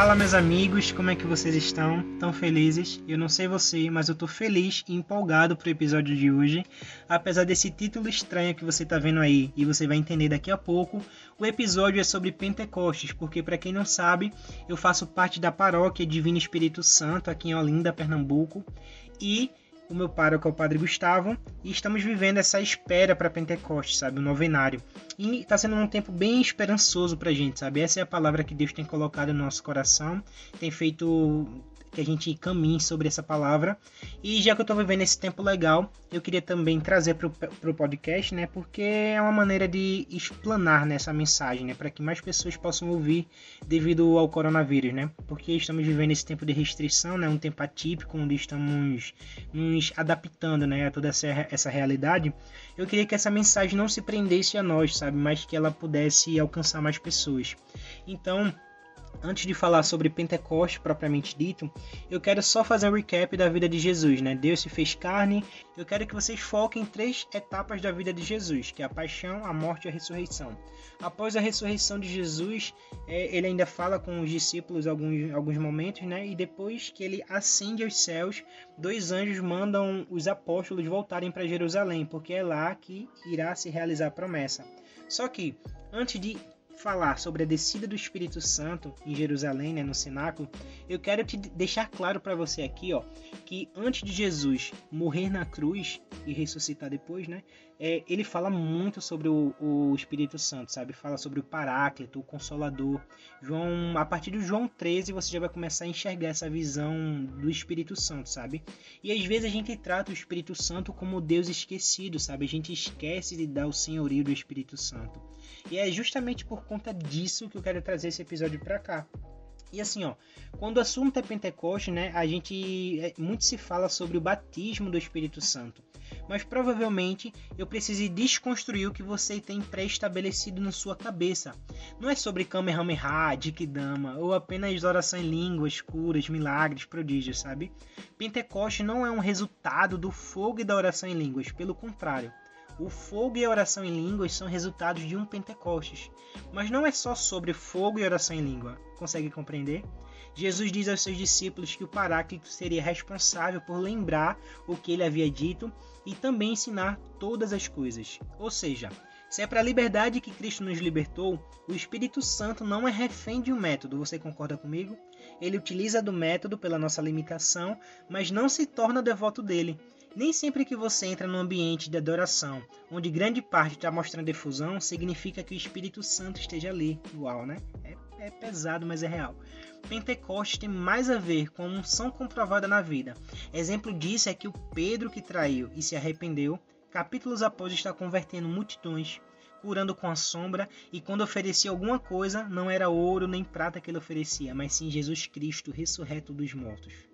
Fala meus amigos, como é que vocês estão? Tão felizes? Eu não sei você, mas eu tô feliz e empolgado pro episódio de hoje. Apesar desse título estranho que você tá vendo aí e você vai entender daqui a pouco, o episódio é sobre Pentecostes, porque para quem não sabe, eu faço parte da paróquia Divino Espírito Santo aqui em Olinda, Pernambuco, e o meu pároco é o Padre Gustavo, e estamos vivendo essa espera para Pentecostes, sabe? O novenário. E está sendo um tempo bem esperançoso para a gente, sabe? Essa é a palavra que Deus tem colocado no nosso coração, tem feito que a gente caminhe sobre essa palavra. E já que eu estou vivendo esse tempo legal, eu queria também trazer para o podcast, né? Porque é uma maneira de explanar nessa mensagem, né? Para que mais pessoas possam ouvir devido ao coronavírus, né? Porque estamos vivendo esse tempo de restrição, né? Um tempo atípico, onde estamos nos adaptando, né? A toda essa, essa realidade. Eu queria que essa mensagem não se prendesse a nós, sabe? Mas que ela pudesse alcançar mais pessoas. Então, antes de falar sobre Pentecostes propriamente dito, eu quero só fazer um recap da vida de Jesus, né? Deus se fez carne. Eu quero que vocês foquem em três etapas da vida de Jesus, que é a paixão, a morte e a ressurreição. Após a ressurreição de Jesus, é, ele ainda fala com os discípulos alguns, alguns momentos, né? E depois que ele ascende aos céus, dois anjos mandam os apóstolos voltarem para Jerusalém, porque é lá que irá se realizar a promessa. Só que antes de falar sobre a descida do Espírito Santo em Jerusalém, né, no cenáculo, eu quero te deixar claro para você aqui, ó, que antes de Jesus morrer na cruz e ressuscitar depois, né, é, ele fala muito sobre o, o, Espírito Santo, sabe? Fala sobre o Paráclito, o Consolador. João, a partir do João 13, você já vai começar a enxergar essa visão do Espírito Santo, sabe? E às vezes a gente trata o Espírito Santo como Deus esquecido, sabe? A gente esquece de dar o senhorio do Espírito Santo. E é justamente por conta disso que eu quero trazer esse episódio para cá. E assim, ó, quando o assunto é Pentecoste, né, a gente é, muito se fala sobre o batismo do Espírito Santo. Mas provavelmente eu precise desconstruir o que você tem pré-estabelecido na sua cabeça. Não é sobre Kamehameha, Dikidama ou apenas oração em línguas, curas, milagres, prodígios, sabe? Pentecoste não é um resultado do fogo e da oração em línguas, pelo contrário. O fogo e a oração em línguas são resultados de um Pentecostes. Mas não é só sobre fogo e oração em língua. Consegue compreender? Jesus diz aos seus discípulos que o Paráclito seria responsável por lembrar o que ele havia dito e também ensinar todas as coisas. Ou seja, se é para a liberdade que Cristo nos libertou, o Espírito Santo não é refém de um método, você concorda comigo? Ele utiliza do método pela nossa limitação, mas não se torna devoto dele. Nem sempre que você entra num ambiente de adoração, onde grande parte está mostrando efusão, significa que o Espírito Santo esteja ali. Uau, né? É, é pesado, mas é real. Pentecostes tem mais a ver com a unção comprovada na vida. Exemplo disso é que o Pedro que traiu e se arrependeu, capítulos após está convertendo multidões, curando com a sombra, e quando oferecia alguma coisa, não era ouro nem prata que ele oferecia, mas sim Jesus Cristo, ressurreto dos mortos.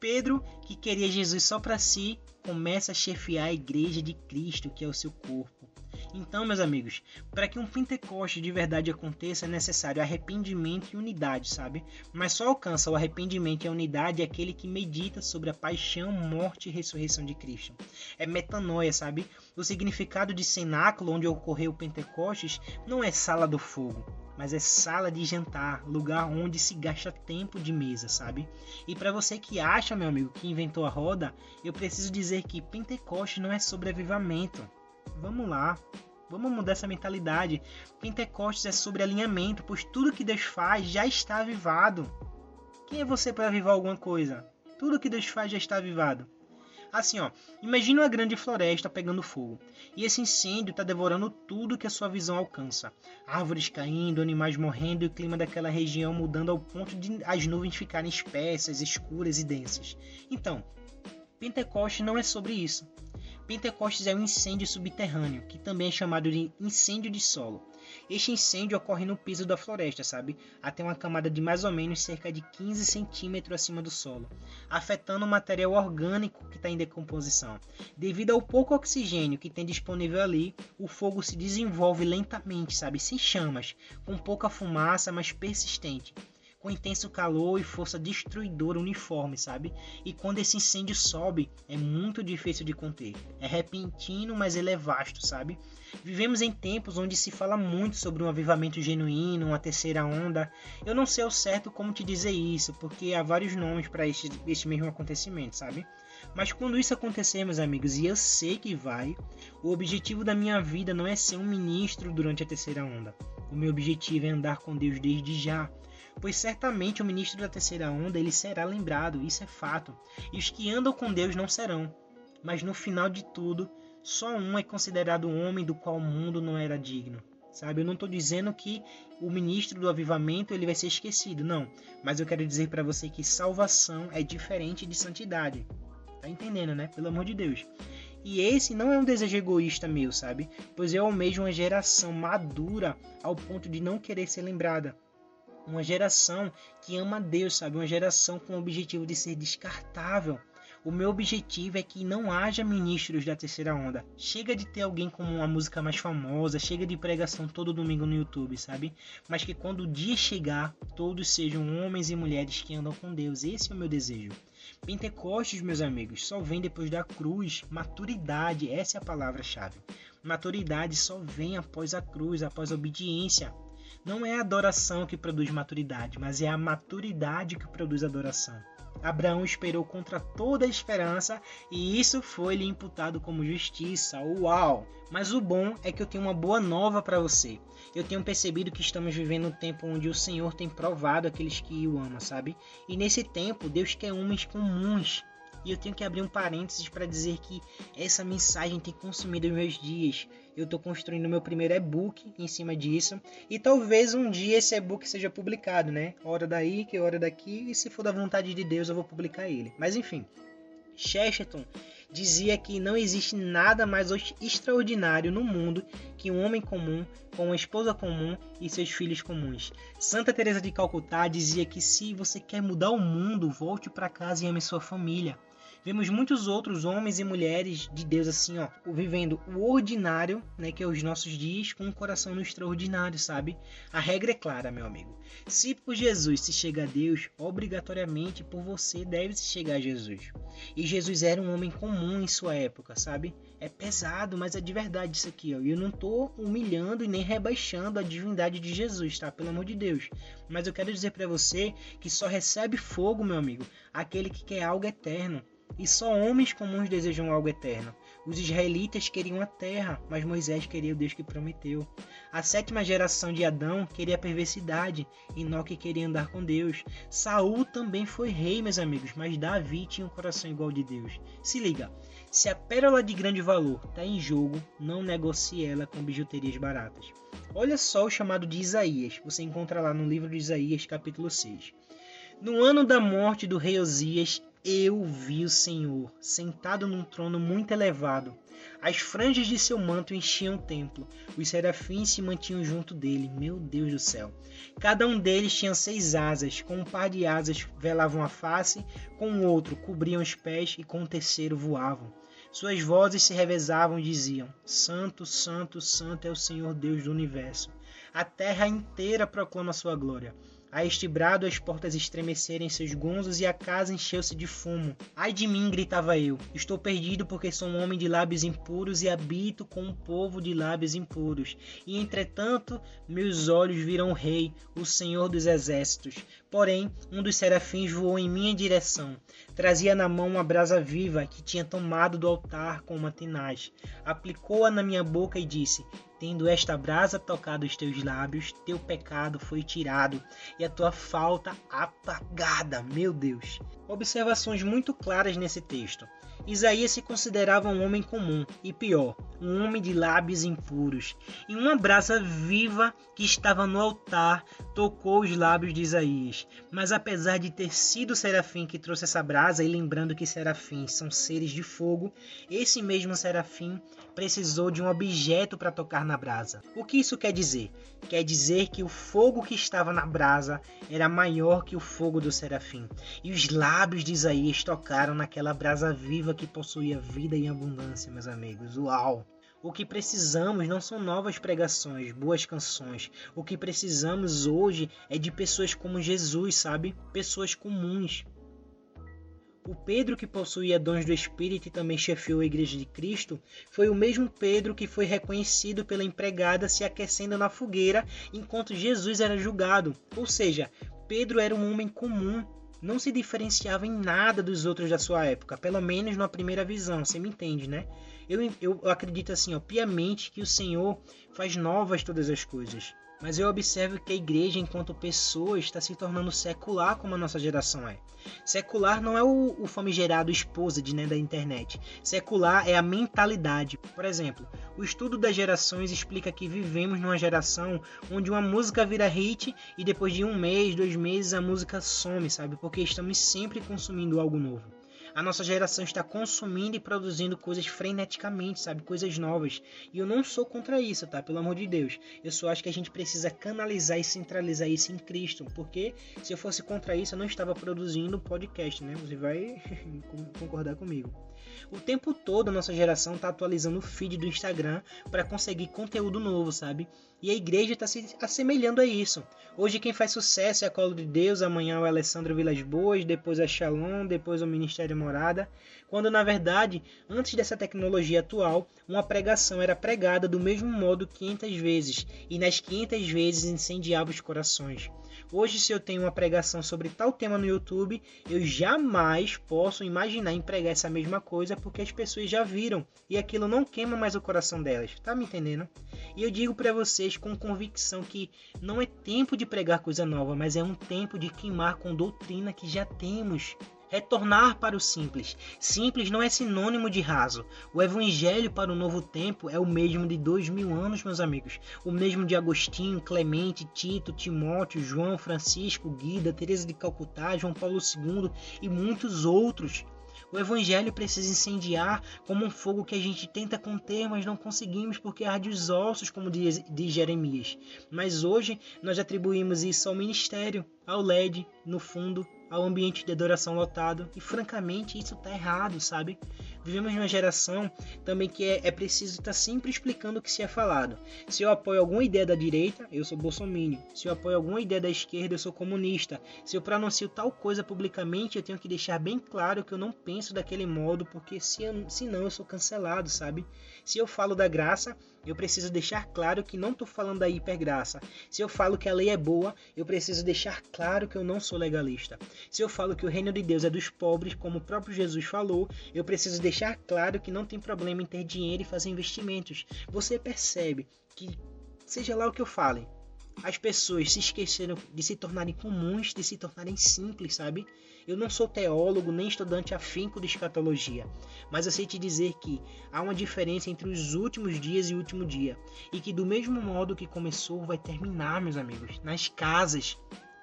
Pedro, que queria Jesus só para si, começa a chefiar a igreja de Cristo, que é o seu corpo. Então, meus amigos, para que um Pentecoste de verdade aconteça é necessário arrependimento e unidade, sabe? Mas só alcança o arrependimento e a unidade aquele que medita sobre a paixão, morte e ressurreição de Cristo. É metanoia, sabe? O significado de cenáculo onde ocorreu o Pentecostes não é sala do fogo, mas é sala de jantar, lugar onde se gasta tempo de mesa, sabe? E para você que acha, meu amigo, que inventou a roda, eu preciso dizer que Pentecoste não é sobre avivamento. Vamos lá, Vamos mudar essa mentalidade. Pentecostes é sobre alinhamento, pois tudo que Deus faz já está avivado. Quem é você para avivar alguma coisa? Tudo que Deus faz já está avivado. Assim, ó, imagine uma grande floresta pegando fogo, e esse incêndio está devorando tudo que a sua visão alcança. Árvores caindo, animais morrendo e o clima daquela região mudando ao ponto de as nuvens ficarem espessas, escuras e densas. Então, Pentecoste não é sobre isso. Pentecostes é um incêndio subterrâneo, que também é chamado de incêndio de solo. Este incêndio ocorre no piso da floresta, sabe? Até uma camada de mais ou menos cerca de 15 centímetros acima do solo, afetando o material orgânico que está em decomposição. Devido ao pouco oxigênio que tem disponível ali, o fogo se desenvolve lentamente, sabe? Sem chamas, com pouca fumaça, mas persistente. Com intenso calor e força destruidora uniforme, sabe? E quando esse incêndio sobe, é muito difícil de conter. É repentino, mas ele é vasto, sabe? Vivemos em tempos onde se fala muito sobre um avivamento genuíno, uma terceira onda. Eu não sei ao certo como te dizer isso, porque há vários nomes para este, este mesmo acontecimento, sabe? Mas quando isso acontecer, meus amigos, e eu sei que vai, o objetivo da minha vida não é ser um ministro durante a terceira onda. O meu objetivo é andar com Deus desde já. Pois certamente o ministro da terceira onda ele será lembrado, isso é fato. E os que andam com Deus não serão. Mas no final de tudo, só um é considerado homem do qual o mundo não era digno. Sabe, eu não estou dizendo que o ministro do avivamento ele vai ser esquecido, não. Mas eu quero dizer para você que salvação é diferente de santidade. Tá entendendo, né? Pelo amor de Deus. E esse não é um desejo egoísta meu, sabe? Pois eu almejo uma geração madura ao ponto de não querer ser lembrada. Uma geração que ama Deus, sabe? Uma geração com o objetivo de ser descartável. O meu objetivo é que não haja ministros da terceira onda. Chega de ter alguém com uma música mais famosa, chega de pregação todo domingo no YouTube, sabe? Mas que quando o dia chegar, todos sejam homens e mulheres que andam com Deus. Esse é o meu desejo. Pentecostes, meus amigos, só vem depois da cruz. Maturidade, essa é a palavra-chave. Maturidade só vem após a cruz, após a obediência. Não é a adoração que produz maturidade, mas é a maturidade que produz adoração. Abraão esperou contra toda a esperança e isso foi lhe imputado como justiça. Uau! Mas o bom é que eu tenho uma boa nova para você. Eu tenho percebido que estamos vivendo um tempo onde o Senhor tem provado aqueles que o amam, sabe? E nesse tempo, Deus quer homens comuns e eu tenho que abrir um parênteses para dizer que essa mensagem tem consumido meus dias. Eu estou construindo meu primeiro e-book em cima disso. E talvez um dia esse e-book seja publicado, né? Hora daí, que hora daqui. E se for da vontade de Deus, eu vou publicar ele. Mas enfim. Chesterton dizia que não existe nada mais extraordinário no mundo que um homem comum com uma esposa comum e seus filhos comuns. Santa Teresa de Calcutá dizia que se você quer mudar o mundo, volte para casa e ame sua família. Vemos muitos outros homens e mulheres de Deus assim, ó, vivendo o ordinário, né, que é os nossos dias, com um coração no extraordinário, sabe? A regra é clara, meu amigo. Se por Jesus se chega a Deus, obrigatoriamente por você deve se chegar a Jesus. E Jesus era um homem comum em sua época, sabe? É pesado, mas é de verdade isso aqui, ó. Eu não tô humilhando e nem rebaixando a divindade de Jesus, tá? Pelo amor de Deus. Mas eu quero dizer para você que só recebe fogo, meu amigo, aquele que quer algo eterno. E só homens comuns desejam algo eterno. Os israelitas queriam a terra, mas Moisés queria o Deus que prometeu. A sétima geração de Adão queria a perversidade, Enoque queria andar com Deus. Saul também foi rei, meus amigos, mas Davi tinha um coração igual de Deus. Se liga, se a pérola de grande valor está em jogo, não negocie ela com bijuterias baratas. Olha só o chamado de Isaías, você encontra lá no livro de Isaías, capítulo 6. No ano da morte do rei Osias, eu vi o Senhor sentado num trono muito elevado. As franjas de seu manto enchiam o templo. Os serafins se mantinham junto dele. Meu Deus do céu. Cada um deles tinha seis asas. Com um par de asas velavam a face, com o outro cobriam os pés e com o terceiro voavam. Suas vozes se revezavam e diziam: Santo, Santo, Santo é o Senhor Deus do universo. A terra inteira proclama sua glória. A este brado as portas estremecerem seus gonzos e a casa encheu-se de fumo. Ai de mim, gritava eu. Estou perdido porque sou um homem de lábios impuros e habito com um povo de lábios impuros. E entretanto, meus olhos viram o rei, o Senhor dos exércitos. Porém, um dos serafins voou em minha direção. Trazia na mão uma brasa viva que tinha tomado do altar com uma tenaz. Aplicou-a na minha boca e disse: Tendo esta brasa tocado os teus lábios, teu pecado foi tirado e a tua falta apagada. Meu Deus. Observações muito claras nesse texto. Isaías se considerava um homem comum e pior, um homem de lábios impuros. E uma brasa viva que estava no altar tocou os lábios de Isaías. Mas apesar de ter sido serafim que trouxe essa brasa, e lembrando que serafins são seres de fogo, esse mesmo serafim precisou de um objeto para tocar na brasa. O que isso quer dizer? Quer dizer que o fogo que estava na brasa era maior que o fogo do serafim. E os lábios de Isaías tocaram naquela brasa viva que possuía vida e abundância, meus amigos. Uau! O que precisamos não são novas pregações, boas canções. O que precisamos hoje é de pessoas como Jesus, sabe? Pessoas comuns. O Pedro que possuía dons do Espírito e também chefiou a Igreja de Cristo foi o mesmo Pedro que foi reconhecido pela empregada se aquecendo na fogueira enquanto Jesus era julgado. Ou seja, Pedro era um homem comum, não se diferenciava em nada dos outros da sua época, pelo menos na primeira visão, você me entende, né? Eu, eu acredito assim, ó, piamente que o Senhor faz novas todas as coisas. Mas eu observo que a igreja, enquanto pessoa, está se tornando secular como a nossa geração é. Secular não é o, o famigerado esposa de, né, da internet. Secular é a mentalidade. Por exemplo, o estudo das gerações explica que vivemos numa geração onde uma música vira hit e depois de um mês, dois meses, a música some, sabe? Porque estamos sempre consumindo algo novo a nossa geração está consumindo e produzindo coisas freneticamente, sabe? Coisas novas. E eu não sou contra isso, tá? Pelo amor de Deus. Eu só acho que a gente precisa canalizar e centralizar isso em Cristo. Porque se eu fosse contra isso, eu não estava produzindo podcast, né? Você vai concordar comigo. O tempo todo a nossa geração está atualizando o feed do Instagram para conseguir conteúdo novo, sabe? E a igreja está se assemelhando a isso. Hoje quem faz sucesso é a Colo de Deus, amanhã é o Alessandro Vilas Boas, depois a Shalom, depois o Ministério Quando na verdade, antes dessa tecnologia atual, uma pregação era pregada do mesmo modo 500 vezes, e nas 500 vezes incendiava os corações. Hoje, se eu tenho uma pregação sobre tal tema no YouTube, eu jamais posso imaginar em pregar essa mesma coisa porque as pessoas já viram e aquilo não queima mais o coração delas. Tá me entendendo? E eu digo para vocês com convicção que não é tempo de pregar coisa nova, mas é um tempo de queimar com doutrina que já temos. Retornar para o simples. Simples não é sinônimo de raso. O evangelho para o novo tempo é o mesmo de dois mil anos, meus amigos. O mesmo de Agostinho, Clemente, Tito, Timóteo, João, Francisco, Guida, Teresa de Calcutá, João Paulo II e muitos outros. O evangelho precisa incendiar como um fogo que a gente tenta conter, mas não conseguimos porque arde os ossos, como diz, diz Jeremias. Mas hoje nós atribuímos isso ao ministério, ao LED, no fundo, ao ambiente de adoração lotado. E francamente, isso está errado, sabe? Vivemos numa geração também que é, é preciso estar tá sempre explicando o que se é falado. Se eu apoio alguma ideia da direita, eu sou bolsominion. Se eu apoio alguma ideia da esquerda, eu sou comunista. Se eu pronuncio tal coisa publicamente, eu tenho que deixar bem claro que eu não penso daquele modo, porque se eu, senão eu sou cancelado, sabe? Se eu falo da graça, eu preciso deixar claro que não estou falando da hipergraça. Se eu falo que a lei é boa, eu preciso deixar claro que eu não sou legalista. Se eu falo que o reino de Deus é dos pobres, como o próprio Jesus falou, eu preciso deixar claro que não tem problema em ter dinheiro e fazer investimentos. Você percebe que, seja lá o que eu fale, as pessoas se esqueceram de se tornarem comuns, de se tornarem simples, sabe? Eu não sou teólogo nem estudante afinco de escatologia, mas eu sei te dizer que há uma diferença entre os últimos dias e o último dia, e que do mesmo modo que começou vai terminar, meus amigos, nas casas.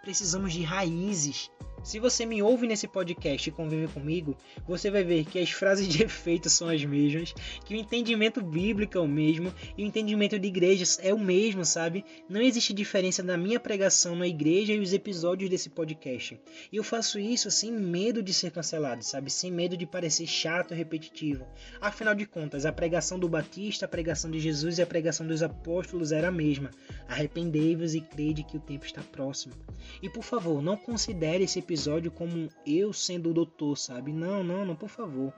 Precisamos de raízes, se você me ouve nesse podcast e convive comigo, você vai ver que as frases de efeito são as mesmas, que o entendimento bíblico é o mesmo e o entendimento de igrejas é o mesmo, sabe? Não existe diferença na minha pregação na igreja e os episódios desse podcast. E eu faço isso sem medo de ser cancelado, sabe? Sem medo de parecer chato e repetitivo. Afinal de contas, a pregação do Batista, a pregação de Jesus e a pregação dos apóstolos era a mesma. Arrependei-vos e crede que o tempo está próximo. E por favor, não considere esse episódio como eu sendo o doutor, sabe? Não, não, não, por favor.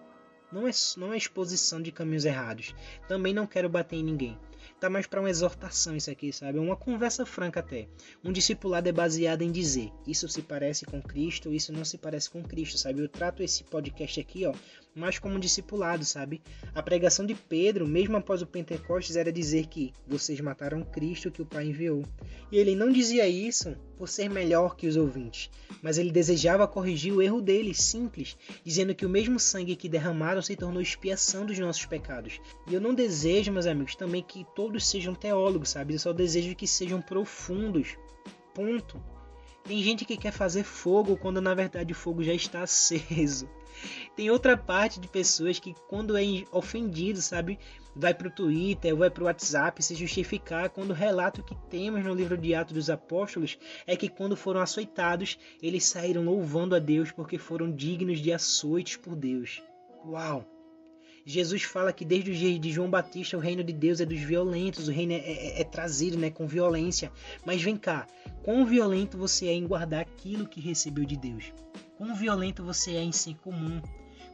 Não é, não é exposição de caminhos errados. Também não quero bater em ninguém tá mais para uma exortação isso aqui, sabe? Uma conversa franca até. Um discipulado é baseado em dizer: isso se parece com Cristo, isso não se parece com Cristo, sabe? Eu trato esse podcast aqui, ó, mais como discipulado, sabe? A pregação de Pedro, mesmo após o Pentecostes, era dizer que vocês mataram Cristo que o Pai enviou. E ele não dizia isso por ser melhor que os ouvintes, mas ele desejava corrigir o erro deles, simples, dizendo que o mesmo sangue que derramaram se tornou expiação dos nossos pecados. E eu não desejo, meus amigos, também que todos sejam teólogos, sabe? Eu só desejo que sejam profundos. Ponto. Tem gente que quer fazer fogo quando na verdade o fogo já está aceso. Tem outra parte de pessoas que, quando é ofendido, sabe, vai para o Twitter, vai para o WhatsApp se justificar quando o relato que temos no livro de Atos dos Apóstolos é que, quando foram açoitados, eles saíram louvando a Deus porque foram dignos de açoites por Deus. Uau! Jesus fala que desde os dias de João Batista o reino de Deus é dos violentos, o reino é, é, é trazido né, com violência. Mas vem cá, quão violento você é em guardar aquilo que recebeu de Deus? Quão violento você é em ser comum?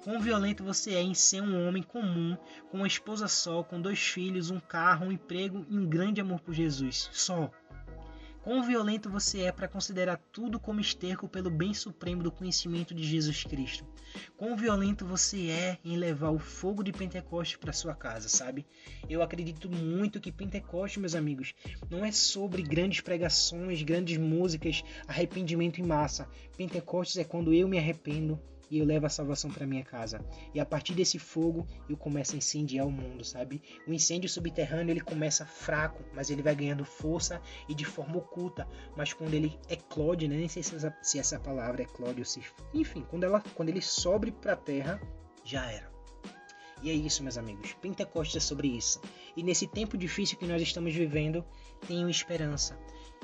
Quão violento você é em ser um homem comum, com uma esposa só, com dois filhos, um carro, um emprego e um grande amor por Jesus? Só. Quão violento você é para considerar tudo como esterco pelo bem supremo do conhecimento de Jesus Cristo? Quão violento você é em levar o fogo de Pentecostes para sua casa, sabe? Eu acredito muito que Pentecostes, meus amigos, não é sobre grandes pregações, grandes músicas, arrependimento em massa. Pentecostes é quando eu me arrependo, e eu levo a salvação para minha casa. E a partir desse fogo eu começo a incendiar o mundo, sabe? O incêndio subterrâneo ele começa fraco, mas ele vai ganhando força e de forma oculta. Mas quando ele eclode, né? nem sei se essa, se essa palavra eclode ou se, enfim, quando ela, quando ele sobe para a terra, já era. E é isso, meus amigos. Pentecostes é sobre isso. E nesse tempo difícil que nós estamos vivendo, tenham esperança.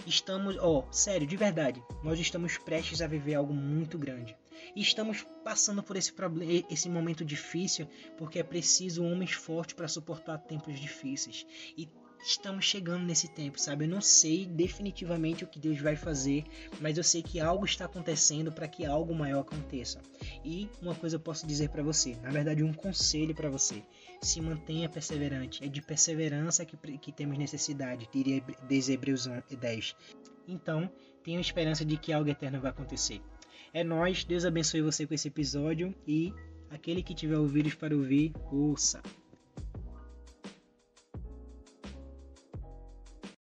Estamos, ó, oh, sério, de verdade, nós estamos prestes a viver algo muito grande. E estamos passando por esse problema, esse momento difícil, porque é preciso homens fortes para suportar tempos difíceis. E estamos chegando nesse tempo, sabe? Eu não sei definitivamente o que Deus vai fazer, mas eu sei que algo está acontecendo para que algo maior aconteça. E uma coisa eu posso dizer para você, na verdade, um conselho para você: se mantenha perseverante. É de perseverança que, que temos necessidade, diria desde Hebreus 10. Então, tenho esperança de que algo eterno vai acontecer. É nós, Deus abençoe você com esse episódio e aquele que tiver ouvidos para ouvir, ouça.